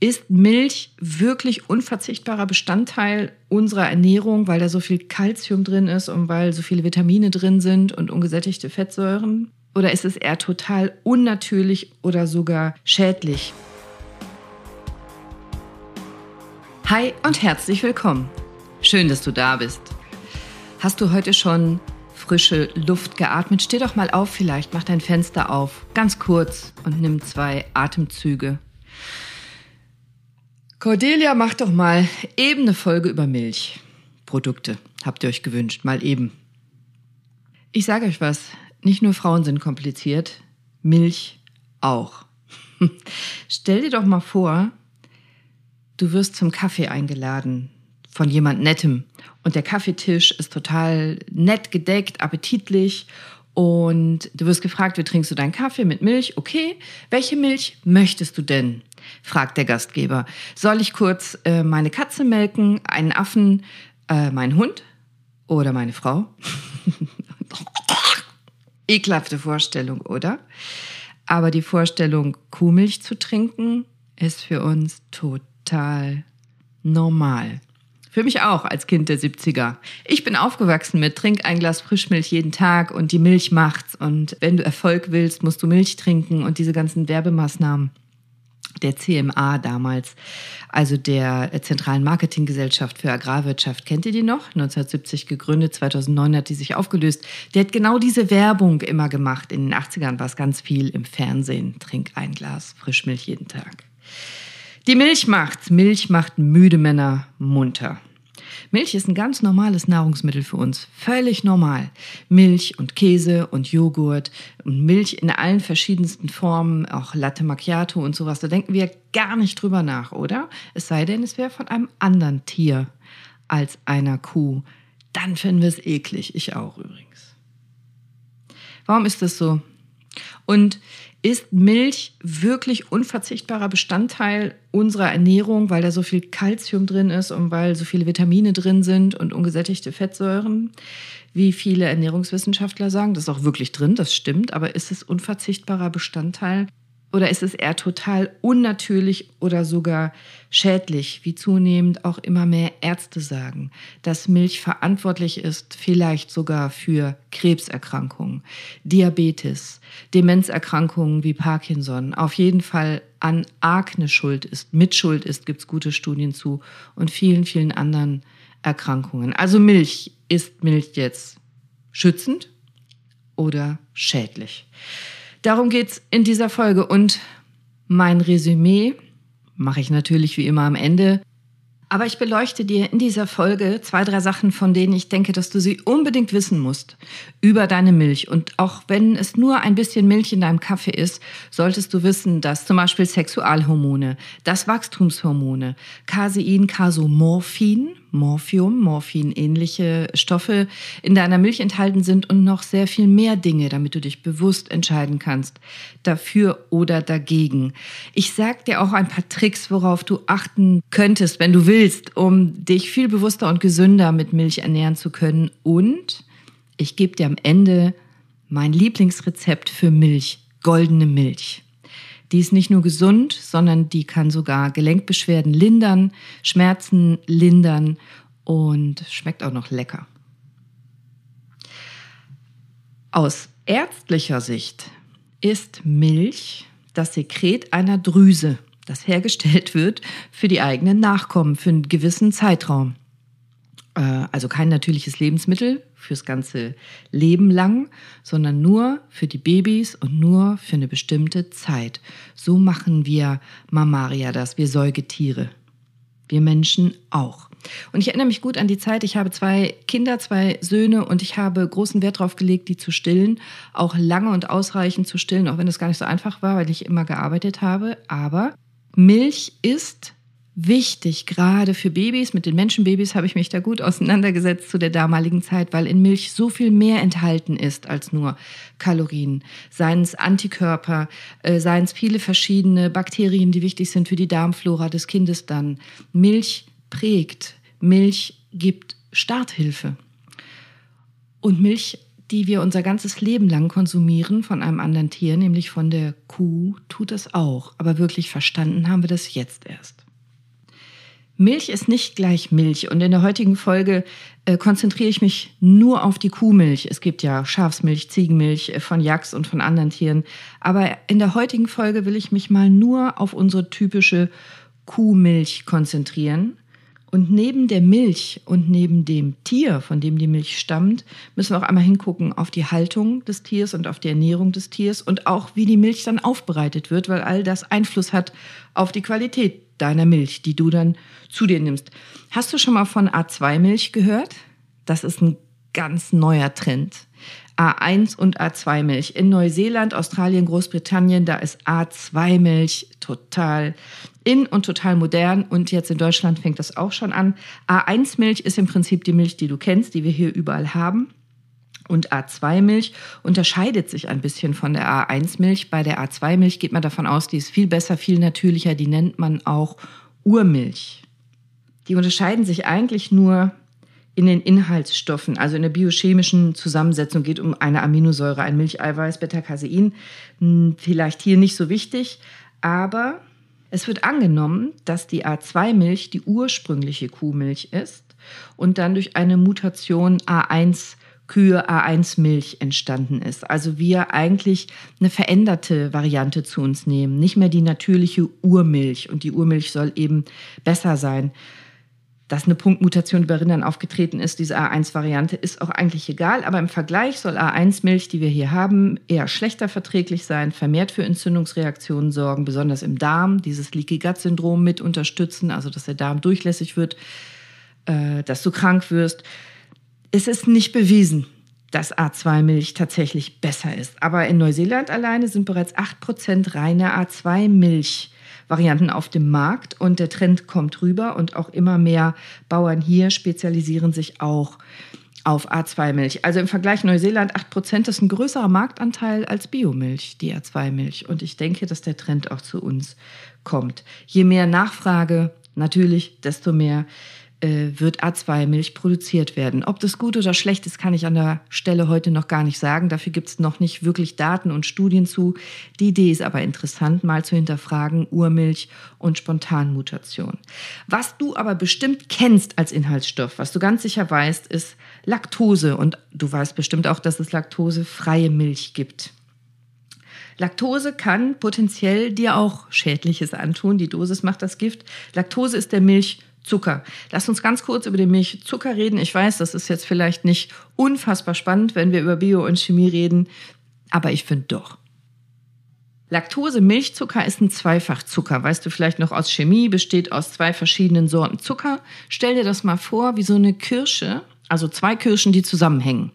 Ist Milch wirklich unverzichtbarer Bestandteil unserer Ernährung, weil da so viel Kalzium drin ist und weil so viele Vitamine drin sind und ungesättigte Fettsäuren? Oder ist es eher total unnatürlich oder sogar schädlich? Hi und herzlich willkommen. Schön, dass du da bist. Hast du heute schon frische Luft geatmet? Steh doch mal auf vielleicht, mach dein Fenster auf, ganz kurz und nimm zwei Atemzüge. Cordelia, mach doch mal eben eine Folge über Milchprodukte. Habt ihr euch gewünscht, mal eben. Ich sage euch was, nicht nur Frauen sind kompliziert, Milch auch. Stell dir doch mal vor, du wirst zum Kaffee eingeladen von jemand Nettem und der Kaffeetisch ist total nett gedeckt, appetitlich und du wirst gefragt, wie trinkst du deinen Kaffee mit Milch? Okay, welche Milch möchtest du denn? Fragt der Gastgeber. Soll ich kurz äh, meine Katze melken, einen Affen, äh, meinen Hund oder meine Frau? Ekelhafte Vorstellung, oder? Aber die Vorstellung, Kuhmilch zu trinken, ist für uns total normal. Für mich auch als Kind der 70er. Ich bin aufgewachsen mit trink ein Glas Frischmilch jeden Tag und die Milch macht's und wenn du Erfolg willst, musst du Milch trinken und diese ganzen Werbemaßnahmen der CMA damals, also der Zentralen Marketinggesellschaft für Agrarwirtschaft. Kennt ihr die noch? 1970 gegründet, 2009 hat die sich aufgelöst. Der hat genau diese Werbung immer gemacht. In den 80ern war es ganz viel im Fernsehen. Trink ein Glas Frischmilch jeden Tag. Die Milch macht's. Milch macht müde Männer munter. Milch ist ein ganz normales Nahrungsmittel für uns. Völlig normal. Milch und Käse und Joghurt und Milch in allen verschiedensten Formen, auch Latte Macchiato und sowas. Da denken wir gar nicht drüber nach, oder? Es sei denn, es wäre von einem anderen Tier als einer Kuh. Dann finden wir es eklig. Ich auch übrigens. Warum ist das so? Und ist Milch wirklich unverzichtbarer Bestandteil unserer Ernährung, weil da so viel Kalzium drin ist und weil so viele Vitamine drin sind und ungesättigte Fettsäuren, wie viele Ernährungswissenschaftler sagen. Das ist auch wirklich drin, das stimmt, aber ist es unverzichtbarer Bestandteil oder ist es eher total unnatürlich oder sogar schädlich, wie zunehmend auch immer mehr Ärzte sagen, dass Milch verantwortlich ist, vielleicht sogar für Krebserkrankungen, Diabetes, Demenzerkrankungen wie Parkinson, auf jeden Fall an Akne schuld ist, Mitschuld ist, gibt es gute Studien zu und vielen, vielen anderen Erkrankungen. Also Milch, ist Milch jetzt schützend oder schädlich? Darum geht's in dieser Folge und mein Resümee mache ich natürlich wie immer am Ende. Aber ich beleuchte dir in dieser Folge zwei, drei Sachen, von denen ich denke, dass du sie unbedingt wissen musst über deine Milch. Und auch wenn es nur ein bisschen Milch in deinem Kaffee ist, solltest du wissen, dass zum Beispiel Sexualhormone, das Wachstumshormone, Casein, Casomorphin, Morphium, Morphin ähnliche Stoffe in deiner Milch enthalten sind und noch sehr viel mehr Dinge, damit du dich bewusst entscheiden kannst, dafür oder dagegen. Ich sag dir auch ein paar Tricks, worauf du achten könntest, wenn du willst, um dich viel bewusster und gesünder mit Milch ernähren zu können. Und ich gebe dir am Ende mein Lieblingsrezept für Milch, goldene Milch. Die ist nicht nur gesund, sondern die kann sogar Gelenkbeschwerden lindern, Schmerzen lindern und schmeckt auch noch lecker. Aus ärztlicher Sicht ist Milch das Sekret einer Drüse, das hergestellt wird für die eigenen Nachkommen für einen gewissen Zeitraum. Äh, also kein natürliches Lebensmittel fürs ganze Leben lang, sondern nur für die Babys und nur für eine bestimmte Zeit. So machen wir Mamaria das, wir Säugetiere. Wir Menschen auch. Und ich erinnere mich gut an die Zeit, ich habe zwei Kinder, zwei Söhne und ich habe großen Wert darauf gelegt, die zu stillen, auch lange und ausreichend zu stillen, auch wenn es gar nicht so einfach war, weil ich immer gearbeitet habe. Aber Milch ist wichtig, gerade für Babys. Mit den Menschenbabys habe ich mich da gut auseinandergesetzt zu der damaligen Zeit, weil in Milch so viel mehr enthalten ist als nur Kalorien. Seien es Antikörper, äh, seien es viele verschiedene Bakterien, die wichtig sind für die Darmflora des Kindes dann. Milch prägt, Milch gibt Starthilfe. Und Milch die wir unser ganzes Leben lang konsumieren von einem anderen Tier, nämlich von der Kuh, tut es auch. Aber wirklich verstanden haben wir das jetzt erst. Milch ist nicht gleich Milch und in der heutigen Folge äh, konzentriere ich mich nur auf die Kuhmilch. Es gibt ja Schafsmilch, Ziegenmilch äh, von Yaks und von anderen Tieren. Aber in der heutigen Folge will ich mich mal nur auf unsere typische Kuhmilch konzentrieren. Und neben der Milch und neben dem Tier, von dem die Milch stammt, müssen wir auch einmal hingucken auf die Haltung des Tiers und auf die Ernährung des Tiers und auch wie die Milch dann aufbereitet wird, weil all das Einfluss hat auf die Qualität deiner Milch, die du dann zu dir nimmst. Hast du schon mal von A2-Milch gehört? Das ist ein ganz neuer Trend. A1 und A2-Milch. In Neuseeland, Australien, Großbritannien, da ist A2-Milch total in und total modern. Und jetzt in Deutschland fängt das auch schon an. A1-Milch ist im Prinzip die Milch, die du kennst, die wir hier überall haben. Und A2-Milch unterscheidet sich ein bisschen von der A1-Milch. Bei der A2-Milch geht man davon aus, die ist viel besser, viel natürlicher. Die nennt man auch Urmilch. Die unterscheiden sich eigentlich nur in den Inhaltsstoffen, also in der biochemischen Zusammensetzung geht um eine Aminosäure, ein Milcheiweiß, Beta-Casein. Hm, vielleicht hier nicht so wichtig, aber es wird angenommen, dass die A2-Milch die ursprüngliche Kuhmilch ist und dann durch eine Mutation A1 Kühe A1 Milch entstanden ist. Also wir eigentlich eine veränderte Variante zu uns nehmen, nicht mehr die natürliche Urmilch und die Urmilch soll eben besser sein dass eine Punktmutation bei Rindern aufgetreten ist, diese A1-Variante, ist auch eigentlich egal. Aber im Vergleich soll A1-Milch, die wir hier haben, eher schlechter verträglich sein, vermehrt für Entzündungsreaktionen sorgen, besonders im Darm, dieses Leaky Gut-Syndrom mit unterstützen, also dass der Darm durchlässig wird, äh, dass du krank wirst. Es ist nicht bewiesen, dass A2-Milch tatsächlich besser ist. Aber in Neuseeland alleine sind bereits 8% reine A2-Milch Varianten auf dem Markt und der Trend kommt rüber und auch immer mehr Bauern hier spezialisieren sich auch auf A2-Milch. Also im Vergleich Neuseeland 8% ist ein größerer Marktanteil als Biomilch, die A2-Milch. Und ich denke, dass der Trend auch zu uns kommt. Je mehr Nachfrage natürlich, desto mehr wird A2-Milch produziert werden. Ob das gut oder schlecht ist, kann ich an der Stelle heute noch gar nicht sagen. Dafür gibt es noch nicht wirklich Daten und Studien zu. Die Idee ist aber interessant, mal zu hinterfragen, Urmilch und Spontanmutation. Was du aber bestimmt kennst als Inhaltsstoff, was du ganz sicher weißt, ist Laktose. Und du weißt bestimmt auch, dass es laktosefreie Milch gibt. Laktose kann potenziell dir auch Schädliches antun. Die Dosis macht das Gift. Laktose ist der Milch Zucker. Lass uns ganz kurz über den Milchzucker reden. Ich weiß, das ist jetzt vielleicht nicht unfassbar spannend, wenn wir über Bio und Chemie reden, aber ich finde doch. Laktose Milchzucker ist ein Zweifachzucker. Weißt du vielleicht noch aus Chemie, besteht aus zwei verschiedenen Sorten Zucker. Stell dir das mal vor, wie so eine Kirsche also zwei Kirschen, die zusammenhängen.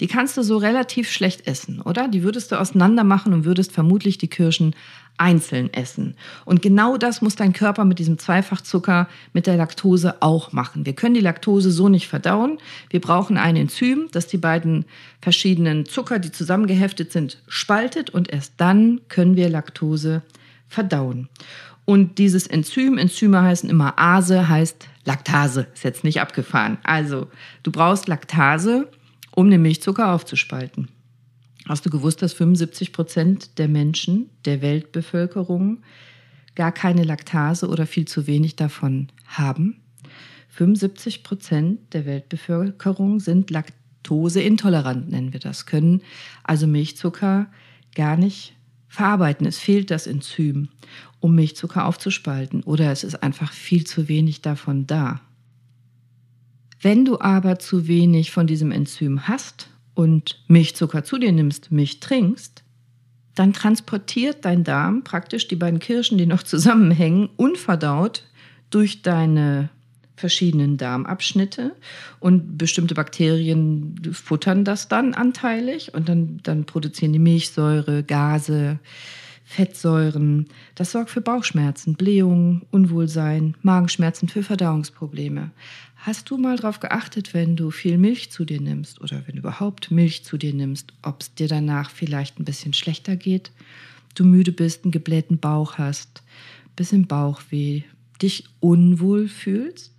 Die kannst du so relativ schlecht essen, oder? Die würdest du auseinander machen und würdest vermutlich die Kirschen einzeln essen. Und genau das muss dein Körper mit diesem Zweifachzucker, mit der Laktose auch machen. Wir können die Laktose so nicht verdauen. Wir brauchen ein Enzym, das die beiden verschiedenen Zucker, die zusammengeheftet sind, spaltet und erst dann können wir Laktose verdauen. Und dieses Enzym, Enzyme heißen immer Ase, heißt Laktase, ist jetzt nicht abgefahren. Also, du brauchst Laktase, um den Milchzucker aufzuspalten. Hast du gewusst, dass 75 Prozent der Menschen, der Weltbevölkerung, gar keine Laktase oder viel zu wenig davon haben? 75 Prozent der Weltbevölkerung sind laktoseintolerant, nennen wir das, können also Milchzucker gar nicht verarbeiten. Es fehlt das Enzym, um Milchzucker aufzuspalten oder es ist einfach viel zu wenig davon da. Wenn du aber zu wenig von diesem Enzym hast und Milchzucker zu dir nimmst, Milch trinkst, dann transportiert dein Darm praktisch die beiden Kirschen, die noch zusammenhängen, unverdaut durch deine verschiedenen Darmabschnitte. Und bestimmte Bakterien futtern das dann anteilig und dann, dann produzieren die Milchsäure, Gase, Fettsäuren. Das sorgt für Bauchschmerzen, Blähungen, Unwohlsein, Magenschmerzen, für Verdauungsprobleme. Hast du mal darauf geachtet, wenn du viel Milch zu dir nimmst oder wenn du überhaupt Milch zu dir nimmst, ob es dir danach vielleicht ein bisschen schlechter geht, du müde bist, einen geblähten Bauch hast, bisschen Bauchweh, dich unwohl fühlst?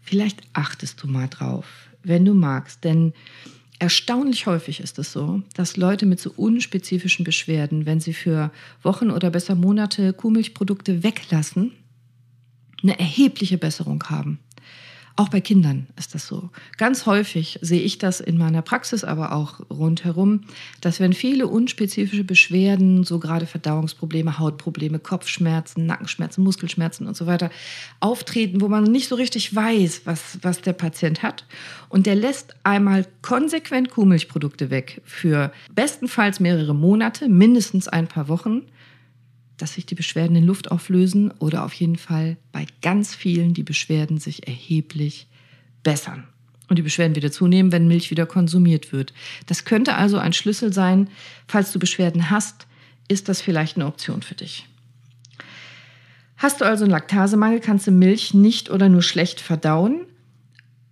Vielleicht achtest du mal drauf, wenn du magst, denn Erstaunlich häufig ist es so, dass Leute mit so unspezifischen Beschwerden, wenn sie für Wochen oder besser Monate Kuhmilchprodukte weglassen, eine erhebliche Besserung haben. Auch bei Kindern ist das so. Ganz häufig sehe ich das in meiner Praxis, aber auch rundherum, dass wenn viele unspezifische Beschwerden, so gerade Verdauungsprobleme, Hautprobleme, Kopfschmerzen, Nackenschmerzen, Muskelschmerzen und so weiter, auftreten, wo man nicht so richtig weiß, was, was der Patient hat. Und der lässt einmal konsequent Kuhmilchprodukte weg für bestenfalls mehrere Monate, mindestens ein paar Wochen dass sich die Beschwerden in Luft auflösen oder auf jeden Fall bei ganz vielen die Beschwerden sich erheblich bessern und die Beschwerden wieder zunehmen, wenn Milch wieder konsumiert wird. Das könnte also ein Schlüssel sein. Falls du Beschwerden hast, ist das vielleicht eine Option für dich. Hast du also einen Laktasemangel, kannst du Milch nicht oder nur schlecht verdauen.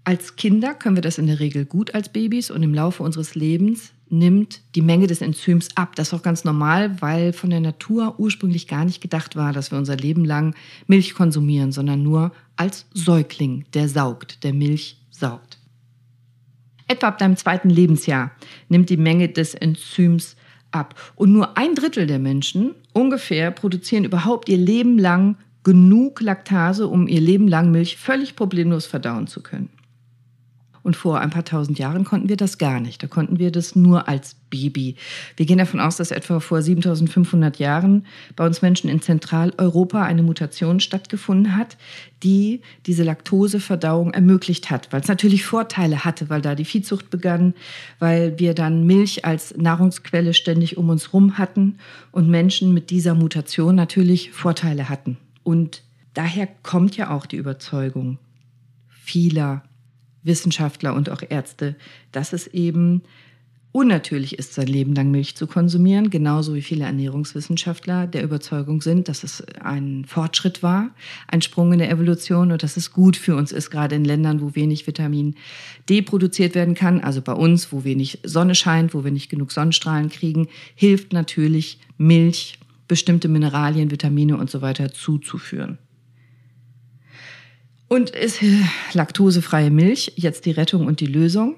Als Kinder können wir das in der Regel gut als Babys und im Laufe unseres Lebens nimmt die Menge des Enzyms ab. Das ist auch ganz normal, weil von der Natur ursprünglich gar nicht gedacht war, dass wir unser Leben lang Milch konsumieren, sondern nur als Säugling, der saugt, der Milch saugt. Etwa ab deinem zweiten Lebensjahr nimmt die Menge des Enzyms ab. Und nur ein Drittel der Menschen ungefähr produzieren überhaupt ihr Leben lang genug Laktase, um ihr Leben lang Milch völlig problemlos verdauen zu können. Und vor ein paar tausend Jahren konnten wir das gar nicht. Da konnten wir das nur als Baby. Wir gehen davon aus, dass etwa vor 7500 Jahren bei uns Menschen in Zentraleuropa eine Mutation stattgefunden hat, die diese Laktoseverdauung ermöglicht hat, weil es natürlich Vorteile hatte, weil da die Viehzucht begann, weil wir dann Milch als Nahrungsquelle ständig um uns rum hatten und Menschen mit dieser Mutation natürlich Vorteile hatten. Und daher kommt ja auch die Überzeugung vieler Wissenschaftler und auch Ärzte, dass es eben unnatürlich ist, sein Leben lang Milch zu konsumieren, genauso wie viele Ernährungswissenschaftler der Überzeugung sind, dass es ein Fortschritt war, ein Sprung in der Evolution und dass es gut für uns ist, gerade in Ländern, wo wenig Vitamin D produziert werden kann, also bei uns, wo wenig Sonne scheint, wo wir nicht genug Sonnenstrahlen kriegen, hilft natürlich Milch, bestimmte Mineralien, Vitamine und so weiter zuzuführen. Und ist laktosefreie Milch jetzt die Rettung und die Lösung?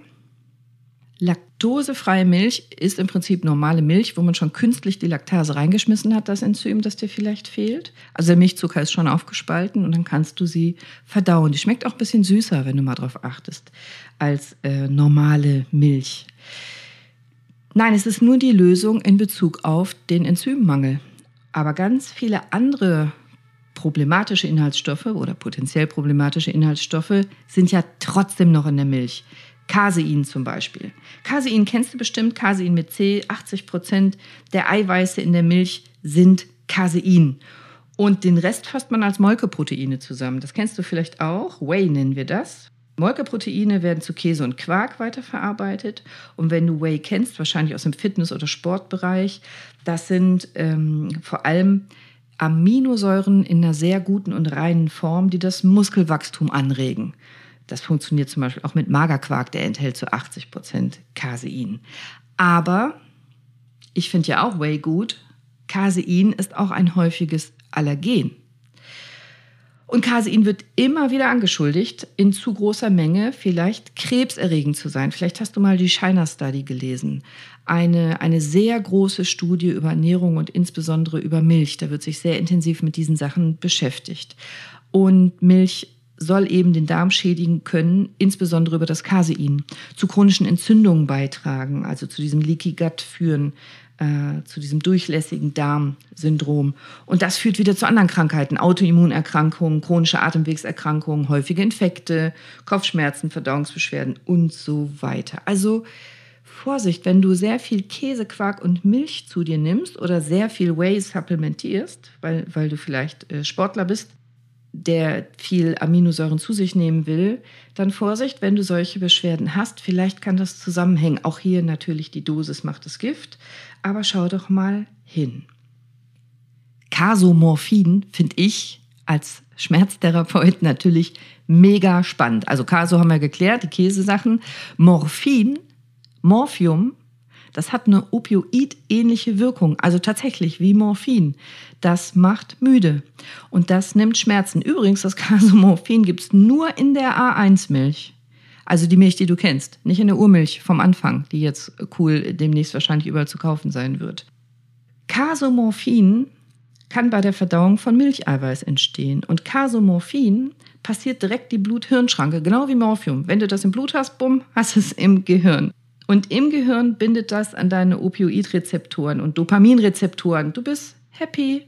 Laktosefreie Milch ist im Prinzip normale Milch, wo man schon künstlich die Laktase reingeschmissen hat, das Enzym, das dir vielleicht fehlt. Also der Milchzucker ist schon aufgespalten und dann kannst du sie verdauen. Die schmeckt auch ein bisschen süßer, wenn du mal drauf achtest, als äh, normale Milch. Nein, es ist nur die Lösung in Bezug auf den Enzymmangel. Aber ganz viele andere problematische Inhaltsstoffe oder potenziell problematische Inhaltsstoffe sind ja trotzdem noch in der Milch. Casein zum Beispiel. Casein kennst du bestimmt, Casein mit C. 80 Prozent der Eiweiße in der Milch sind Casein. Und den Rest fasst man als Molkeproteine zusammen. Das kennst du vielleicht auch. Whey nennen wir das. Molkeproteine werden zu Käse und Quark weiterverarbeitet. Und wenn du Whey kennst, wahrscheinlich aus dem Fitness- oder Sportbereich, das sind ähm, vor allem Aminosäuren in einer sehr guten und reinen Form, die das Muskelwachstum anregen. Das funktioniert zum Beispiel auch mit Magerquark, der enthält zu 80 Prozent Casein. Aber ich finde ja auch Whey gut. Casein ist auch ein häufiges Allergen. Und Casein wird immer wieder angeschuldigt, in zu großer Menge vielleicht krebserregend zu sein. Vielleicht hast du mal die China Study gelesen. Eine, eine sehr große Studie über Ernährung und insbesondere über Milch. Da wird sich sehr intensiv mit diesen Sachen beschäftigt. Und Milch soll eben den Darm schädigen können, insbesondere über das Casein, zu chronischen Entzündungen beitragen, also zu diesem Leaky Gut führen, äh, zu diesem durchlässigen Darmsyndrom. Und das führt wieder zu anderen Krankheiten, Autoimmunerkrankungen, chronische Atemwegserkrankungen, häufige Infekte, Kopfschmerzen, Verdauungsbeschwerden und so weiter. Also Vorsicht, wenn du sehr viel Käse, Quark und Milch zu dir nimmst oder sehr viel Whey supplementierst, weil, weil du vielleicht äh, Sportler bist, der viel Aminosäuren zu sich nehmen will, dann Vorsicht, wenn du solche Beschwerden hast. Vielleicht kann das zusammenhängen. Auch hier natürlich die Dosis macht das Gift, aber schau doch mal hin. Casomorphin finde ich als Schmerztherapeut natürlich mega spannend. Also Caso haben wir geklärt, die Käsesachen. Morphin, Morphium das hat eine Opioid-ähnliche Wirkung, also tatsächlich wie Morphin. Das macht müde und das nimmt Schmerzen. Übrigens, das Casomorphin gibt es nur in der A1-Milch. Also die Milch, die du kennst, nicht in der Urmilch vom Anfang, die jetzt cool demnächst wahrscheinlich überall zu kaufen sein wird. Casomorphin kann bei der Verdauung von Milcheiweiß entstehen. Und Casomorphin passiert direkt die Blut-Hirn-Schranke, genau wie Morphium. Wenn du das im Blut hast, bumm, hast es im Gehirn. Und im Gehirn bindet das an deine Opioidrezeptoren und Dopaminrezeptoren. Du bist happy,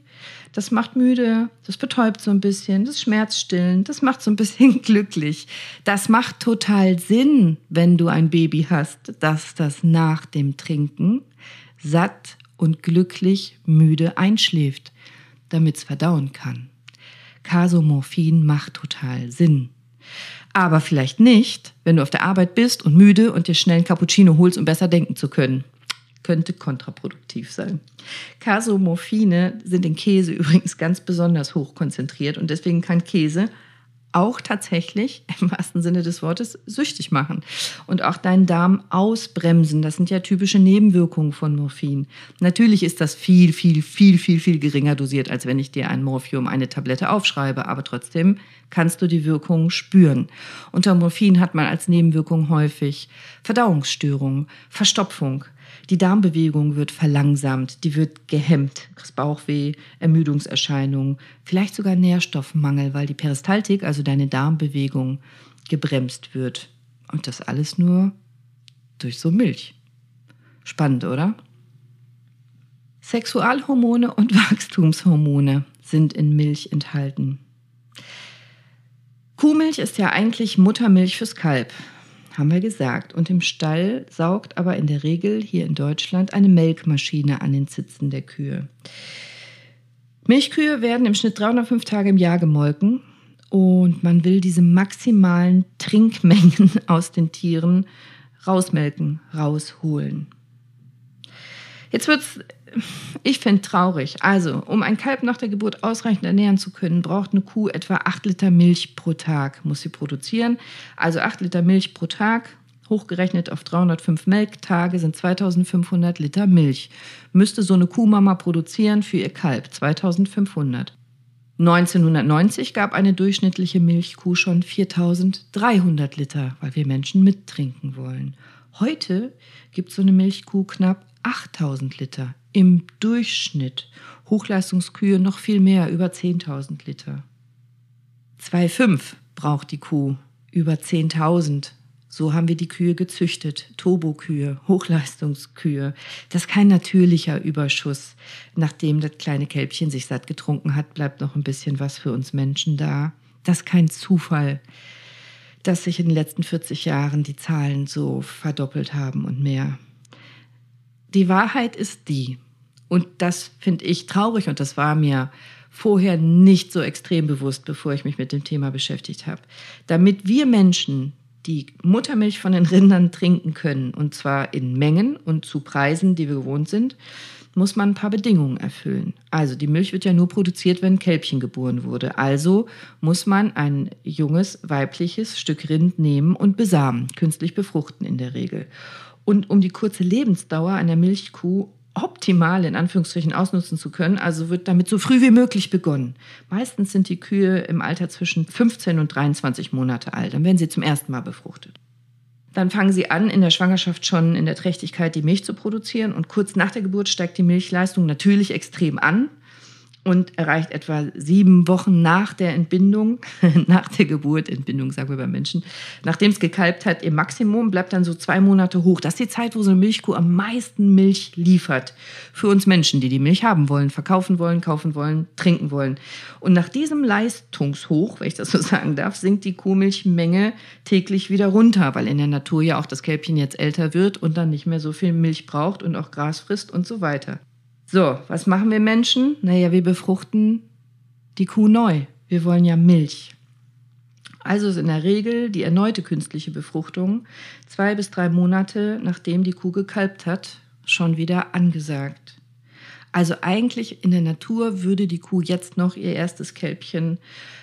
das macht müde, das betäubt so ein bisschen, das schmerzstillend, das macht so ein bisschen glücklich. Das macht total Sinn, wenn du ein Baby hast, dass das nach dem Trinken satt und glücklich müde einschläft, damit es verdauen kann. Casomorphin macht total Sinn. Aber vielleicht nicht, wenn du auf der Arbeit bist und müde und dir schnell ein Cappuccino holst, um besser denken zu können. Könnte kontraproduktiv sein. Casomorphine sind in Käse übrigens ganz besonders hoch konzentriert und deswegen kann Käse auch tatsächlich im wahrsten Sinne des Wortes süchtig machen und auch deinen Darm ausbremsen. Das sind ja typische Nebenwirkungen von Morphin. Natürlich ist das viel, viel, viel, viel, viel geringer dosiert, als wenn ich dir ein Morphium, eine Tablette aufschreibe, aber trotzdem kannst du die Wirkung spüren. Unter Morphin hat man als Nebenwirkung häufig Verdauungsstörungen, Verstopfung, die Darmbewegung wird verlangsamt, die wird gehemmt, kriegst Bauchweh, Ermüdungserscheinungen, vielleicht sogar Nährstoffmangel, weil die Peristaltik, also deine Darmbewegung, gebremst wird. Und das alles nur durch so Milch. Spannend, oder? Sexualhormone und Wachstumshormone sind in Milch enthalten. Kuhmilch ist ja eigentlich Muttermilch fürs Kalb haben wir gesagt. Und im Stall saugt aber in der Regel hier in Deutschland eine Melkmaschine an den Zitzen der Kühe. Milchkühe werden im Schnitt 305 Tage im Jahr gemolken und man will diese maximalen Trinkmengen aus den Tieren rausmelken, rausholen. Jetzt wird es ich finde traurig. Also, um ein Kalb nach der Geburt ausreichend ernähren zu können, braucht eine Kuh etwa 8 Liter Milch pro Tag, muss sie produzieren. Also 8 Liter Milch pro Tag, hochgerechnet auf 305 Melktage sind 2500 Liter Milch. Müsste so eine Kuhmama produzieren für ihr Kalb, 2500. 1990 gab eine durchschnittliche Milchkuh schon 4300 Liter, weil wir Menschen mittrinken wollen. Heute gibt so eine Milchkuh knapp 8000 Liter im Durchschnitt. Hochleistungskühe noch viel mehr, über 10.000 Liter. 2,5 braucht die Kuh, über 10.000. So haben wir die Kühe gezüchtet. Turbokühe, Hochleistungskühe. Das ist kein natürlicher Überschuss. Nachdem das kleine Kälbchen sich satt getrunken hat, bleibt noch ein bisschen was für uns Menschen da. Das ist kein Zufall, dass sich in den letzten 40 Jahren die Zahlen so verdoppelt haben und mehr. Die Wahrheit ist die, und das finde ich traurig und das war mir vorher nicht so extrem bewusst, bevor ich mich mit dem Thema beschäftigt habe. Damit wir Menschen die Muttermilch von den Rindern trinken können, und zwar in Mengen und zu Preisen, die wir gewohnt sind, muss man ein paar Bedingungen erfüllen. Also die Milch wird ja nur produziert, wenn ein Kälbchen geboren wurde. Also muss man ein junges weibliches Stück Rind nehmen und besamen, künstlich befruchten in der Regel. Und um die kurze Lebensdauer einer Milchkuh optimal in Anführungsstrichen ausnutzen zu können, also wird damit so früh wie möglich begonnen. Meistens sind die Kühe im Alter zwischen 15 und 23 Monate alt, dann werden sie zum ersten Mal befruchtet. Dann fangen sie an, in der Schwangerschaft schon in der Trächtigkeit die Milch zu produzieren und kurz nach der Geburt steigt die Milchleistung natürlich extrem an und erreicht etwa sieben Wochen nach der Entbindung, nach der Geburt, Entbindung sagen wir bei Menschen, nachdem es gekalbt hat, im Maximum, bleibt dann so zwei Monate hoch. Das ist die Zeit, wo so eine Milchkuh am meisten Milch liefert. Für uns Menschen, die die Milch haben wollen, verkaufen wollen, kaufen wollen, trinken wollen. Und nach diesem Leistungshoch, wenn ich das so sagen darf, sinkt die Kuhmilchmenge täglich wieder runter, weil in der Natur ja auch das Kälbchen jetzt älter wird und dann nicht mehr so viel Milch braucht und auch Gras frisst und so weiter. So, was machen wir Menschen? Naja, wir befruchten die Kuh neu. Wir wollen ja Milch. Also ist in der Regel die erneute künstliche Befruchtung zwei bis drei Monate nachdem die Kuh gekalbt hat, schon wieder angesagt. Also eigentlich in der Natur würde die Kuh jetzt noch ihr erstes Kälbchen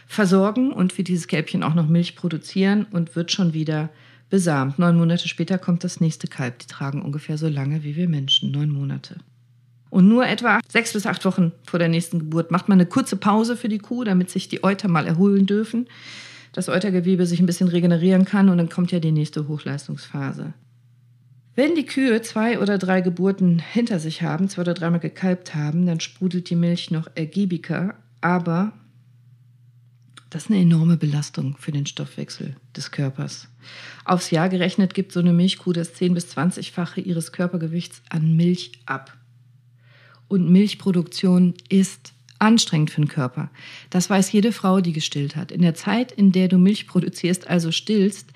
versorgen und für dieses Kälbchen auch noch Milch produzieren und wird schon wieder besamt. Neun Monate später kommt das nächste Kalb. Die tragen ungefähr so lange wie wir Menschen, neun Monate. Und nur etwa sechs bis acht Wochen vor der nächsten Geburt macht man eine kurze Pause für die Kuh, damit sich die Euter mal erholen dürfen. das Eutergewebe sich ein bisschen regenerieren kann und dann kommt ja die nächste Hochleistungsphase. Wenn die Kühe zwei oder drei Geburten hinter sich haben, zwei oder dreimal gekalbt haben, dann sprudelt die Milch noch ergiebiger, aber das ist eine enorme Belastung für den Stoffwechsel des Körpers. Aufs Jahr gerechnet gibt so eine Milchkuh das 10 bis 20-fache ihres Körpergewichts an Milch ab. Und Milchproduktion ist anstrengend für den Körper. Das weiß jede Frau, die gestillt hat. In der Zeit, in der du Milch produzierst, also stillst,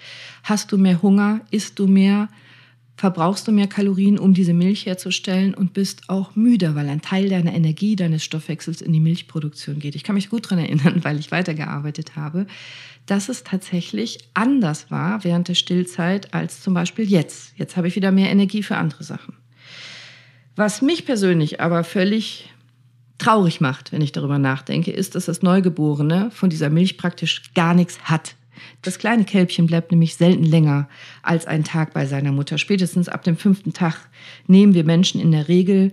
hast du mehr Hunger, isst du mehr, verbrauchst du mehr Kalorien, um diese Milch herzustellen und bist auch müde, weil ein Teil deiner Energie, deines Stoffwechsels in die Milchproduktion geht. Ich kann mich gut daran erinnern, weil ich weitergearbeitet habe, dass es tatsächlich anders war während der Stillzeit als zum Beispiel jetzt. Jetzt habe ich wieder mehr Energie für andere Sachen. Was mich persönlich aber völlig traurig macht, wenn ich darüber nachdenke, ist, dass das Neugeborene von dieser Milch praktisch gar nichts hat. Das kleine Kälbchen bleibt nämlich selten länger als einen Tag bei seiner Mutter. Spätestens ab dem fünften Tag nehmen wir Menschen in der Regel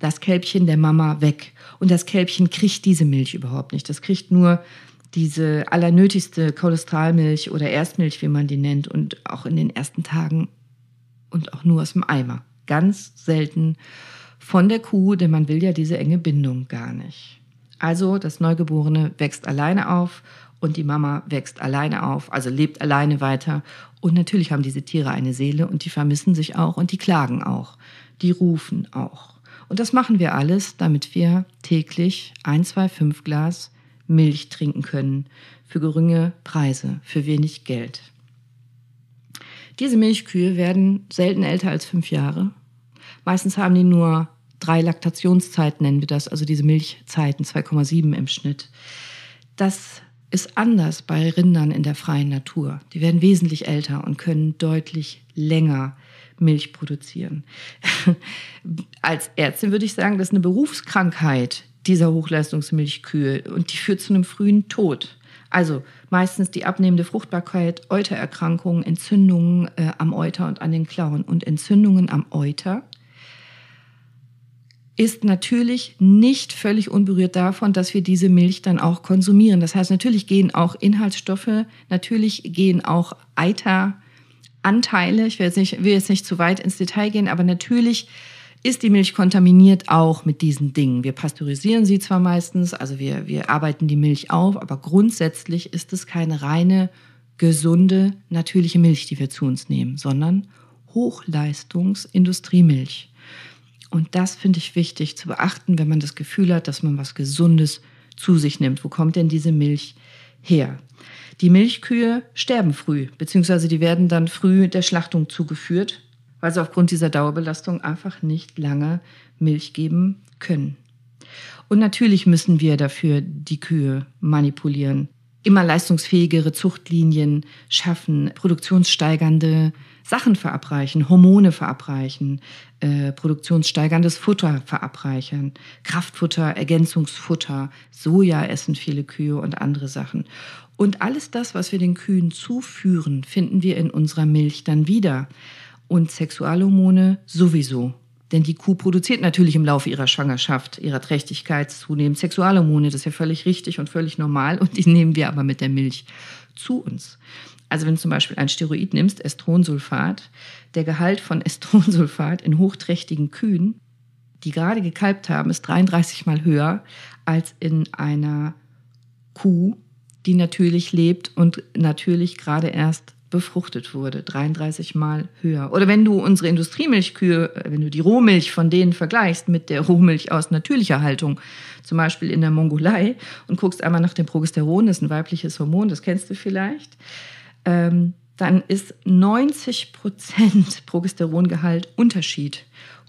das Kälbchen der Mama weg. Und das Kälbchen kriegt diese Milch überhaupt nicht. Das kriegt nur diese allernötigste Cholesterolmilch oder Erstmilch, wie man die nennt, und auch in den ersten Tagen und auch nur aus dem Eimer. Ganz selten von der Kuh, denn man will ja diese enge Bindung gar nicht. Also das Neugeborene wächst alleine auf und die Mama wächst alleine auf, also lebt alleine weiter. Und natürlich haben diese Tiere eine Seele und die vermissen sich auch und die klagen auch. Die rufen auch. Und das machen wir alles, damit wir täglich ein, zwei, fünf Glas Milch trinken können. Für geringe Preise, für wenig Geld. Diese Milchkühe werden selten älter als fünf Jahre. Meistens haben die nur drei Laktationszeiten, nennen wir das, also diese Milchzeiten, 2,7 im Schnitt. Das ist anders bei Rindern in der freien Natur. Die werden wesentlich älter und können deutlich länger Milch produzieren. Als Ärztin würde ich sagen, das ist eine Berufskrankheit dieser Hochleistungsmilchkühe und die führt zu einem frühen Tod. Also meistens die abnehmende Fruchtbarkeit, Eutererkrankungen, Entzündungen äh, am Euter und an den Klauen. Und Entzündungen am Euter ist natürlich nicht völlig unberührt davon, dass wir diese Milch dann auch konsumieren. Das heißt, natürlich gehen auch Inhaltsstoffe, natürlich gehen auch Eiteranteile, ich will jetzt, nicht, will jetzt nicht zu weit ins Detail gehen, aber natürlich ist die Milch kontaminiert auch mit diesen Dingen. Wir pasteurisieren sie zwar meistens, also wir, wir arbeiten die Milch auf, aber grundsätzlich ist es keine reine, gesunde, natürliche Milch, die wir zu uns nehmen, sondern Hochleistungsindustriemilch. Und das finde ich wichtig zu beachten, wenn man das Gefühl hat, dass man was Gesundes zu sich nimmt. Wo kommt denn diese Milch her? Die Milchkühe sterben früh, beziehungsweise die werden dann früh der Schlachtung zugeführt, weil sie aufgrund dieser Dauerbelastung einfach nicht lange Milch geben können. Und natürlich müssen wir dafür die Kühe manipulieren. Immer leistungsfähigere Zuchtlinien schaffen, produktionssteigernde Sachen verabreichen, Hormone verabreichen, äh, produktionssteigerndes Futter verabreichen, Kraftfutter, Ergänzungsfutter, Soja essen viele Kühe und andere Sachen. Und alles das, was wir den Kühen zuführen, finden wir in unserer Milch dann wieder. Und Sexualhormone sowieso. Denn die Kuh produziert natürlich im Laufe ihrer Schwangerschaft, ihrer Trächtigkeit zunehmend Sexualhormone. Das ist ja völlig richtig und völlig normal. Und die nehmen wir aber mit der Milch zu uns. Also wenn du zum Beispiel ein Steroid nimmst, Estronsulfat, der Gehalt von Estronsulfat in hochträchtigen Kühen, die gerade gekalbt haben, ist 33 mal höher als in einer Kuh, die natürlich lebt und natürlich gerade erst befruchtet wurde, 33 Mal höher. Oder wenn du unsere Industriemilchkühe, äh, wenn du die Rohmilch von denen vergleichst mit der Rohmilch aus natürlicher Haltung, zum Beispiel in der Mongolei, und guckst einmal nach dem Progesteron, das ist ein weibliches Hormon, das kennst du vielleicht, ähm, dann ist 90 Prozent Progesterongehalt Unterschied.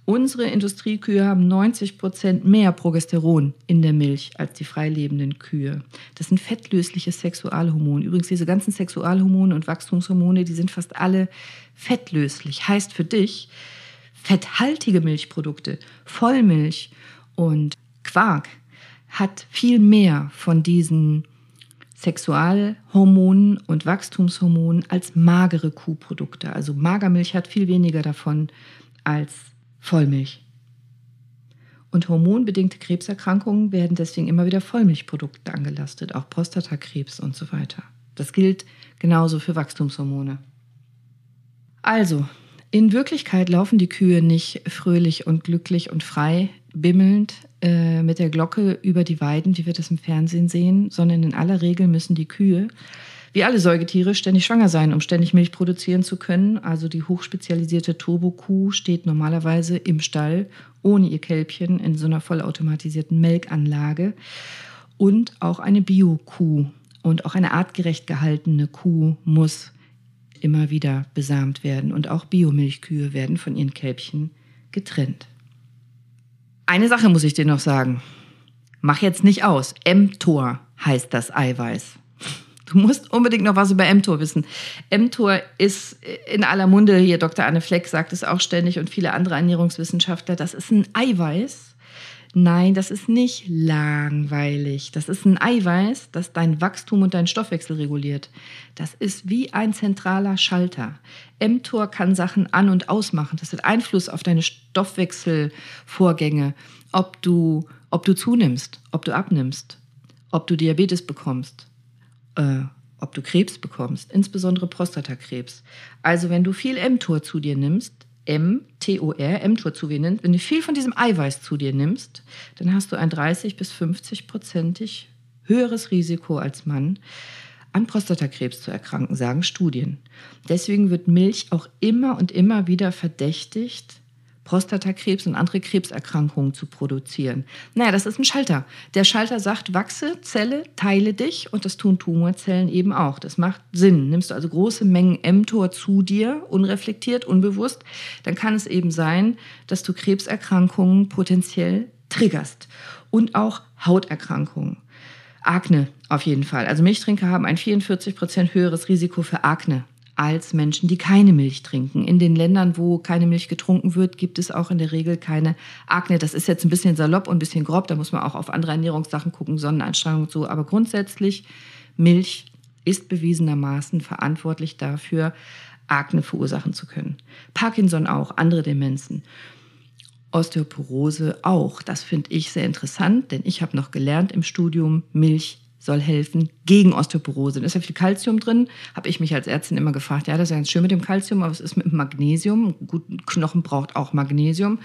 Unsere Industriekühe haben 90 Prozent mehr Progesteron in der Milch als die freilebenden Kühe. Das sind fettlösliche Sexualhormone. Übrigens, diese ganzen Sexualhormone und Wachstumshormone, die sind fast alle fettlöslich. Heißt für dich, fetthaltige Milchprodukte, Vollmilch und Quark hat viel mehr von diesen Sexualhormonen und Wachstumshormonen als magere Kuhprodukte. Also Magermilch hat viel weniger davon als Vollmilch. Und hormonbedingte Krebserkrankungen werden deswegen immer wieder Vollmilchprodukten angelastet, auch Prostatakrebs und so weiter. Das gilt genauso für Wachstumshormone. Also, in Wirklichkeit laufen die Kühe nicht fröhlich und glücklich und frei, bimmelnd äh, mit der Glocke über die Weiden, wie wir das im Fernsehen sehen, sondern in aller Regel müssen die Kühe, wie alle Säugetiere, ständig schwanger sein, um ständig Milch produzieren zu können. Also die hochspezialisierte Turbokuh steht normalerweise im Stall ohne ihr Kälbchen in so einer vollautomatisierten Melkanlage. Und auch eine Bio-Kuh und auch eine artgerecht gehaltene Kuh muss immer wieder besamt werden. Und auch Biomilchkühe werden von ihren Kälbchen getrennt. Eine Sache muss ich dir noch sagen. Mach jetzt nicht aus. mTOR heißt das Eiweiß. Du musst unbedingt noch was über mTOR wissen. mTOR ist in aller Munde, hier Dr. Anne Fleck sagt es auch ständig und viele andere Ernährungswissenschaftler, das ist ein Eiweiß, Nein, das ist nicht langweilig. Das ist ein Eiweiß, das dein Wachstum und deinen Stoffwechsel reguliert. Das ist wie ein zentraler Schalter. mTOR kann Sachen an- und ausmachen. Das hat Einfluss auf deine Stoffwechselvorgänge, ob du, ob du zunimmst, ob du abnimmst, ob du Diabetes bekommst, äh, ob du Krebs bekommst, insbesondere Prostatakrebs. Also wenn du viel mTOR zu dir nimmst, M-T-O-R, mTOR zu dir nimmst, wenn du viel von diesem Eiweiß zu dir nimmst, dann hast du ein 30 bis 50 prozentig höheres Risiko als Mann, an Prostatakrebs zu erkranken, sagen Studien. Deswegen wird Milch auch immer und immer wieder verdächtigt, Prostatakrebs und andere Krebserkrankungen zu produzieren. Naja, das ist ein Schalter. Der Schalter sagt, wachse, Zelle, teile dich und das tun Tumorzellen eben auch. Das macht Sinn. Nimmst du also große Mengen mTOR zu dir, unreflektiert, unbewusst, dann kann es eben sein, dass du Krebserkrankungen potenziell triggerst und auch Hauterkrankungen. Akne auf jeden Fall. Also Milchtrinker haben ein 44 Prozent höheres Risiko für Akne als Menschen, die keine Milch trinken. In den Ländern, wo keine Milch getrunken wird, gibt es auch in der Regel keine Akne. Das ist jetzt ein bisschen salopp und ein bisschen grob, da muss man auch auf andere Ernährungssachen gucken, Sonneneinstrahlung und so. Aber grundsätzlich, Milch ist bewiesenermaßen verantwortlich dafür, Akne verursachen zu können. Parkinson auch, andere Demenzen. Osteoporose auch. Das finde ich sehr interessant, denn ich habe noch gelernt im Studium, Milch soll helfen gegen Osteoporose. Da ist ja viel Kalzium drin. Habe ich mich als Ärztin immer gefragt, ja, das ist ja ganz schön mit dem Kalzium, aber es ist mit Magnesium. Gut, Knochen braucht auch Magnesium.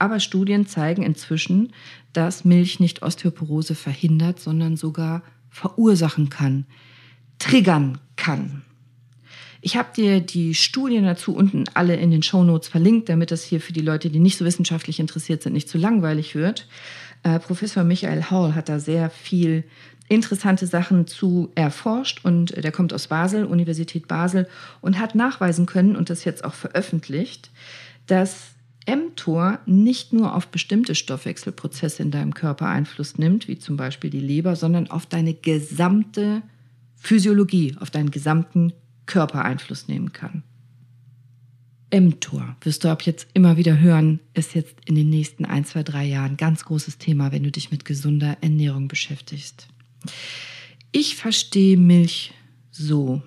Aber Studien zeigen inzwischen, dass Milch nicht Osteoporose verhindert, sondern sogar verursachen kann, triggern kann. Ich habe dir die Studien dazu unten alle in den Show Notes verlinkt, damit das hier für die Leute, die nicht so wissenschaftlich interessiert sind, nicht zu langweilig wird. Äh, Professor Michael Hall hat da sehr viel interessante Sachen zu erforscht und der kommt aus Basel, Universität Basel und hat nachweisen können und das jetzt auch veröffentlicht, dass mTOR nicht nur auf bestimmte Stoffwechselprozesse in deinem Körper Einfluss nimmt, wie zum Beispiel die Leber, sondern auf deine gesamte Physiologie, auf deinen gesamten Körper Einfluss nehmen kann. mTOR, wirst du ab jetzt immer wieder hören, ist jetzt in den nächsten ein, zwei, drei Jahren ganz großes Thema, wenn du dich mit gesunder Ernährung beschäftigst. Ich verstehe Milch so.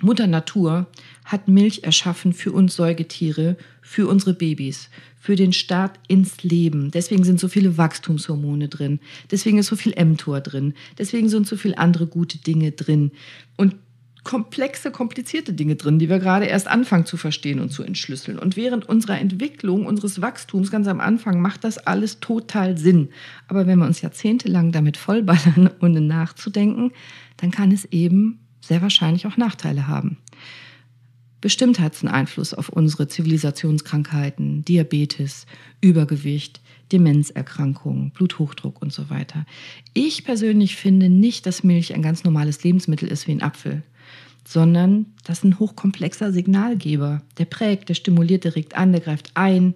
Mutter Natur hat Milch erschaffen für uns Säugetiere, für unsere Babys, für den Start ins Leben. Deswegen sind so viele Wachstumshormone drin. Deswegen ist so viel mTOR drin. Deswegen sind so viele andere gute Dinge drin. Und komplexe, komplizierte Dinge drin, die wir gerade erst anfangen zu verstehen und zu entschlüsseln. Und während unserer Entwicklung, unseres Wachstums ganz am Anfang macht das alles total Sinn. Aber wenn wir uns jahrzehntelang damit vollballern, ohne nachzudenken, dann kann es eben sehr wahrscheinlich auch Nachteile haben. Bestimmt hat es einen Einfluss auf unsere Zivilisationskrankheiten, Diabetes, Übergewicht, Demenzerkrankungen, Bluthochdruck und so weiter. Ich persönlich finde nicht, dass Milch ein ganz normales Lebensmittel ist wie ein Apfel sondern das ist ein hochkomplexer Signalgeber. Der prägt, der stimuliert, der regt an, der greift ein.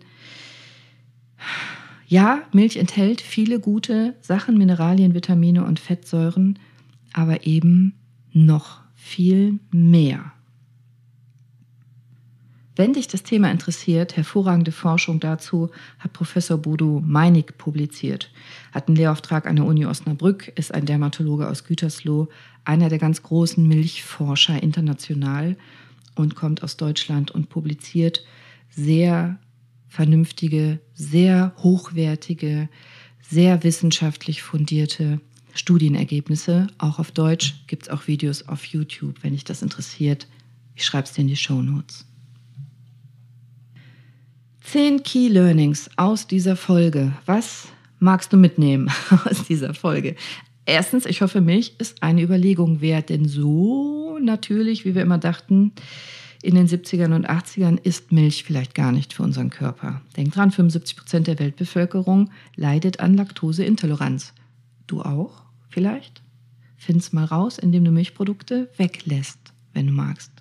Ja, Milch enthält viele gute Sachen, Mineralien, Vitamine und Fettsäuren, aber eben noch viel mehr. Wenn dich das Thema interessiert, hervorragende Forschung dazu hat Professor Bodo Meinig publiziert. Hat einen Lehrauftrag an der Uni Osnabrück, ist ein Dermatologe aus Gütersloh, einer der ganz großen Milchforscher international und kommt aus Deutschland und publiziert sehr vernünftige, sehr hochwertige, sehr wissenschaftlich fundierte Studienergebnisse, auch auf Deutsch, gibt es auch Videos auf YouTube, wenn dich das interessiert. Ich schreibe es dir in die Show Notes. Zehn Key Learnings aus dieser Folge. Was magst du mitnehmen aus dieser Folge? Erstens, ich hoffe, Milch ist eine Überlegung wert, denn so natürlich, wie wir immer dachten, in den 70ern und 80ern ist Milch vielleicht gar nicht für unseren Körper. Denk dran, 75 Prozent der Weltbevölkerung leidet an Laktoseintoleranz. Du auch vielleicht? Find's mal raus, indem du Milchprodukte weglässt, wenn du magst.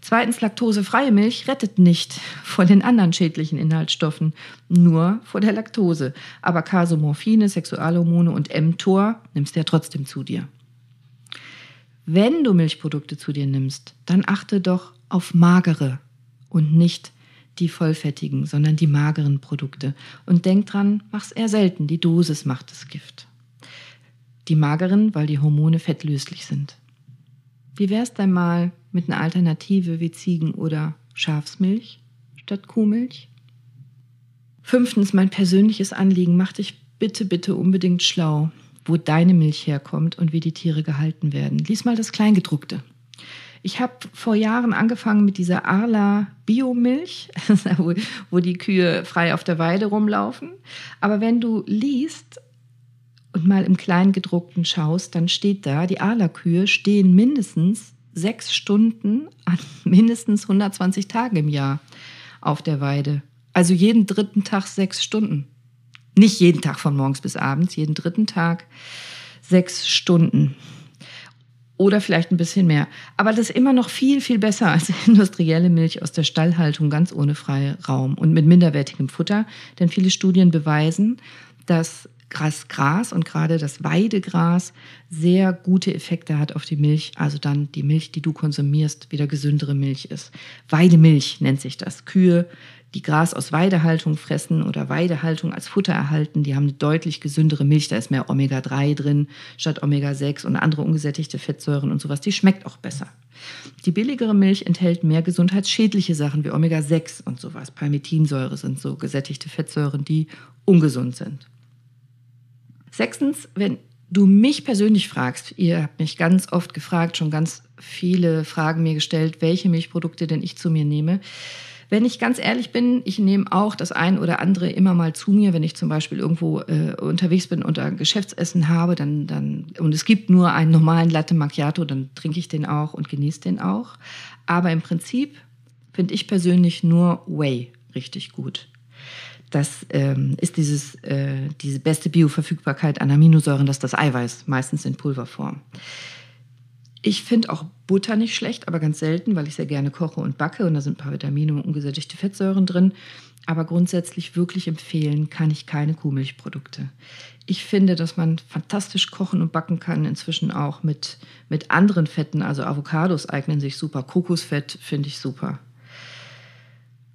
Zweitens, laktosefreie Milch rettet nicht vor den anderen schädlichen Inhaltsstoffen, nur vor der Laktose. Aber Casomorphine, Sexualhormone und mTOR nimmst du ja trotzdem zu dir. Wenn du Milchprodukte zu dir nimmst, dann achte doch auf magere und nicht die vollfettigen, sondern die mageren Produkte. Und denk dran, mach's eher selten. Die Dosis macht das Gift. Die mageren, weil die Hormone fettlöslich sind. Wie wär's denn mal mit einer Alternative wie Ziegen- oder Schafsmilch statt Kuhmilch? Fünftens, mein persönliches Anliegen, mach dich bitte, bitte unbedingt schlau, wo deine Milch herkommt und wie die Tiere gehalten werden. Lies mal das Kleingedruckte. Ich habe vor Jahren angefangen mit dieser Arla Biomilch, wo die Kühe frei auf der Weide rumlaufen. Aber wenn du liest und mal im Kleingedruckten schaust, dann steht da, die Arla-Kühe stehen mindestens sechs Stunden an mindestens 120 Tagen im Jahr auf der Weide. Also jeden dritten Tag sechs Stunden. Nicht jeden Tag von morgens bis abends, jeden dritten Tag sechs Stunden. Oder vielleicht ein bisschen mehr. Aber das ist immer noch viel, viel besser als industrielle Milch aus der Stallhaltung ganz ohne Freiraum und mit minderwertigem Futter. Denn viele Studien beweisen, dass Gras, Gras und gerade das Weidegras sehr gute Effekte hat auf die Milch, also dann die Milch, die du konsumierst, wieder gesündere Milch ist. Weidemilch nennt sich das. Kühe, die Gras aus Weidehaltung fressen oder Weidehaltung als Futter erhalten, die haben eine deutlich gesündere Milch. Da ist mehr Omega-3 drin statt Omega-6 und andere ungesättigte Fettsäuren und sowas. Die schmeckt auch besser. Die billigere Milch enthält mehr gesundheitsschädliche Sachen wie Omega-6 und sowas. Palmitinsäure sind so gesättigte Fettsäuren, die ungesund sind. Sechstens, wenn du mich persönlich fragst, ihr habt mich ganz oft gefragt, schon ganz viele Fragen mir gestellt, welche Milchprodukte denn ich zu mir nehme. Wenn ich ganz ehrlich bin, ich nehme auch das ein oder andere immer mal zu mir, wenn ich zum Beispiel irgendwo äh, unterwegs bin und ein Geschäftsessen habe, dann, dann, und es gibt nur einen normalen Latte Macchiato, dann trinke ich den auch und genieße den auch. Aber im Prinzip finde ich persönlich nur Whey richtig gut. Das ähm, ist dieses, äh, diese beste Bioverfügbarkeit an Aminosäuren, das ist das Eiweiß, meistens in Pulverform. Ich finde auch Butter nicht schlecht, aber ganz selten, weil ich sehr gerne koche und backe und da sind ein paar Vitamine und ungesättigte Fettsäuren drin. Aber grundsätzlich wirklich empfehlen kann ich keine Kuhmilchprodukte. Ich finde, dass man fantastisch kochen und backen kann, inzwischen auch mit, mit anderen Fetten. Also Avocados eignen sich super. Kokosfett finde ich super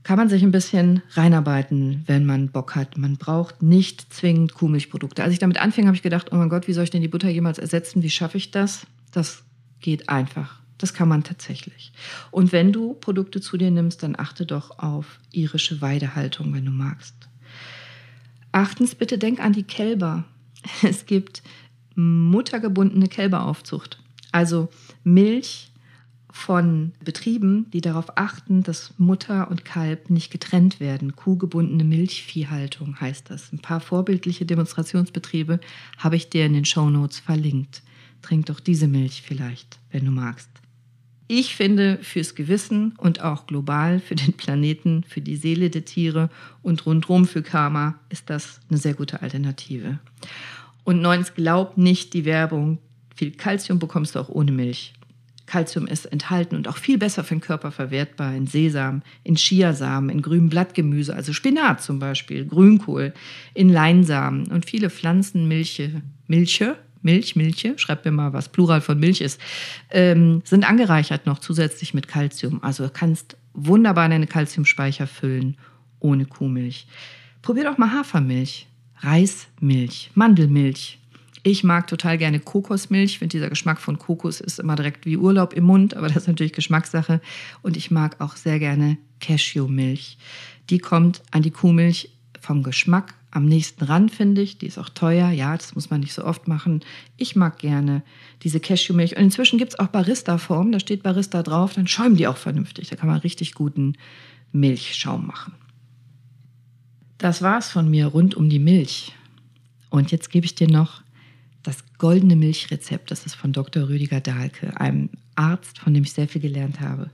kann man sich ein bisschen reinarbeiten, wenn man Bock hat. Man braucht nicht zwingend Kuhmilchprodukte. Als ich damit anfing, habe ich gedacht, oh mein Gott, wie soll ich denn die Butter jemals ersetzen? Wie schaffe ich das? Das geht einfach. Das kann man tatsächlich. Und wenn du Produkte zu dir nimmst, dann achte doch auf irische Weidehaltung, wenn du magst. Achtens, bitte denk an die Kälber. Es gibt muttergebundene Kälberaufzucht. Also Milch von Betrieben, die darauf achten, dass Mutter und Kalb nicht getrennt werden. Kuhgebundene Milchviehhaltung heißt das. Ein paar vorbildliche Demonstrationsbetriebe habe ich dir in den Show Notes verlinkt. Trink doch diese Milch vielleicht, wenn du magst. Ich finde, fürs Gewissen und auch global für den Planeten, für die Seele der Tiere und rundherum für Karma ist das eine sehr gute Alternative. Und neuens, glaub nicht die Werbung. Viel Kalzium bekommst du auch ohne Milch. Kalzium ist enthalten und auch viel besser für den Körper verwertbar in Sesam, in Chiasamen, in grünem Blattgemüse, also Spinat zum Beispiel, Grünkohl, in Leinsamen und viele Pflanzenmilche, Milche, Milch, Milche, schreibt mir mal, was Plural von Milch ist, ähm, sind angereichert noch zusätzlich mit Kalzium. Also kannst wunderbar deine Kalziumspeicher füllen ohne Kuhmilch. Probier doch mal Hafermilch, Reismilch, Mandelmilch, ich mag total gerne Kokosmilch. Ich finde, dieser Geschmack von Kokos ist immer direkt wie Urlaub im Mund, aber das ist natürlich Geschmackssache. Und ich mag auch sehr gerne Cashewmilch. Die kommt an die Kuhmilch vom Geschmack am nächsten ran, finde ich. Die ist auch teuer. Ja, das muss man nicht so oft machen. Ich mag gerne diese Cashewmilch. Und inzwischen gibt es auch Barista-Form. Da steht Barista drauf. Dann schäumen die auch vernünftig. Da kann man richtig guten Milchschaum machen. Das war's von mir rund um die Milch. Und jetzt gebe ich dir noch goldene Milchrezept. Das ist von Dr. Rüdiger Dahlke, einem Arzt, von dem ich sehr viel gelernt habe.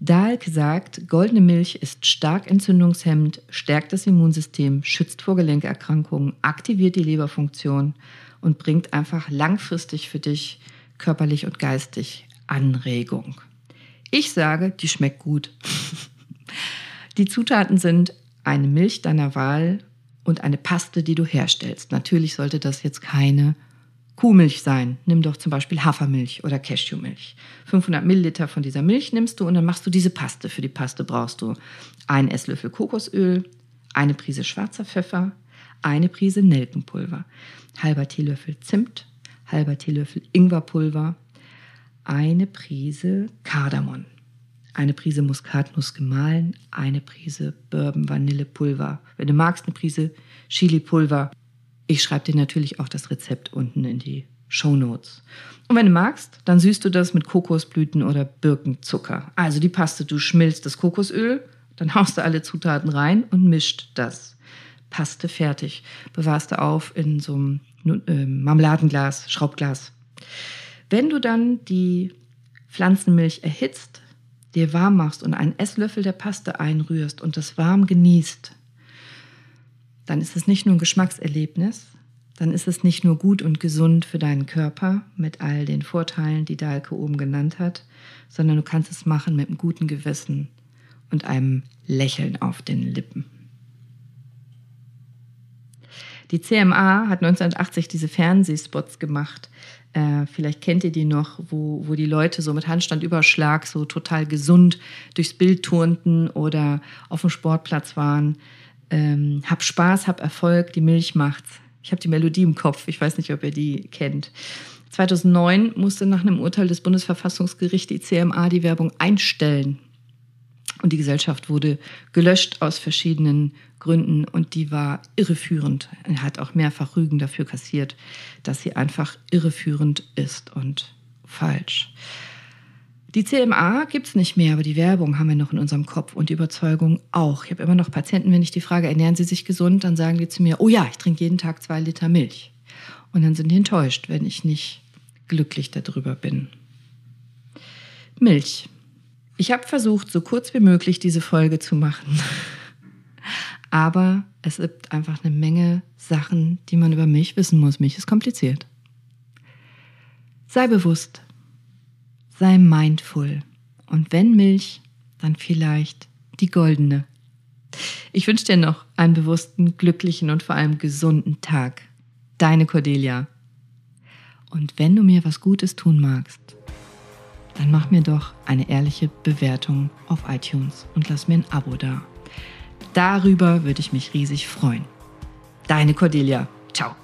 Dahlke sagt, goldene Milch ist stark entzündungshemmend, stärkt das Immunsystem, schützt vor Gelenkerkrankungen, aktiviert die Leberfunktion und bringt einfach langfristig für dich körperlich und geistig Anregung. Ich sage, die schmeckt gut. Die Zutaten sind eine Milch deiner Wahl und eine Paste, die du herstellst. Natürlich sollte das jetzt keine Kuhmilch sein. Nimm doch zum Beispiel Hafermilch oder Cashewmilch. 500 Milliliter von dieser Milch nimmst du und dann machst du diese Paste. Für die Paste brauchst du einen Esslöffel Kokosöl, eine Prise schwarzer Pfeffer, eine Prise Nelkenpulver, halber Teelöffel Zimt, halber Teelöffel Ingwerpulver, eine Prise Kardamom, eine Prise Muskatnuss gemahlen, eine Prise Bourbon Vanillepulver, wenn du magst, eine Prise Chilipulver ich schreibe dir natürlich auch das Rezept unten in die Show Notes. Und wenn du magst, dann süßt du das mit Kokosblüten oder Birkenzucker. Also die Paste, du schmilzt das Kokosöl, dann haust du alle Zutaten rein und mischt das. Paste fertig. Bewahrst du auf in so einem äh, Marmeladenglas, Schraubglas. Wenn du dann die Pflanzenmilch erhitzt, dir warm machst und einen Esslöffel der Paste einrührst und das warm genießt, dann ist es nicht nur ein Geschmackserlebnis, dann ist es nicht nur gut und gesund für deinen Körper mit all den Vorteilen, die Dahlke oben genannt hat, sondern du kannst es machen mit einem guten Gewissen und einem Lächeln auf den Lippen. Die CMA hat 1980 diese Fernsehspots gemacht. Äh, vielleicht kennt ihr die noch, wo, wo die Leute so mit Handstandüberschlag so total gesund durchs Bild turnten oder auf dem Sportplatz waren ähm, hab Spaß, hab Erfolg, die Milch macht's. Ich habe die Melodie im Kopf, ich weiß nicht, ob ihr die kennt. 2009 musste nach einem Urteil des Bundesverfassungsgerichts die CMA die Werbung einstellen. Und die Gesellschaft wurde gelöscht aus verschiedenen Gründen und die war irreführend. Er hat auch mehrfach Rügen dafür kassiert, dass sie einfach irreführend ist und falsch. Die CMA gibt es nicht mehr, aber die Werbung haben wir noch in unserem Kopf und die Überzeugung auch. Ich habe immer noch Patienten, wenn ich die frage, ernähren Sie sich gesund, dann sagen die zu mir, oh ja, ich trinke jeden Tag zwei Liter Milch. Und dann sind die enttäuscht, wenn ich nicht glücklich darüber bin. Milch. Ich habe versucht, so kurz wie möglich diese Folge zu machen. Aber es gibt einfach eine Menge Sachen, die man über Milch wissen muss. Milch ist kompliziert. Sei bewusst, sei mindful. Und wenn Milch, dann vielleicht die goldene. Ich wünsche dir noch einen bewussten, glücklichen und vor allem gesunden Tag. Deine Cordelia. Und wenn du mir was Gutes tun magst, dann mach mir doch eine ehrliche Bewertung auf iTunes und lass mir ein Abo da. Darüber würde ich mich riesig freuen. Deine Cordelia. Ciao.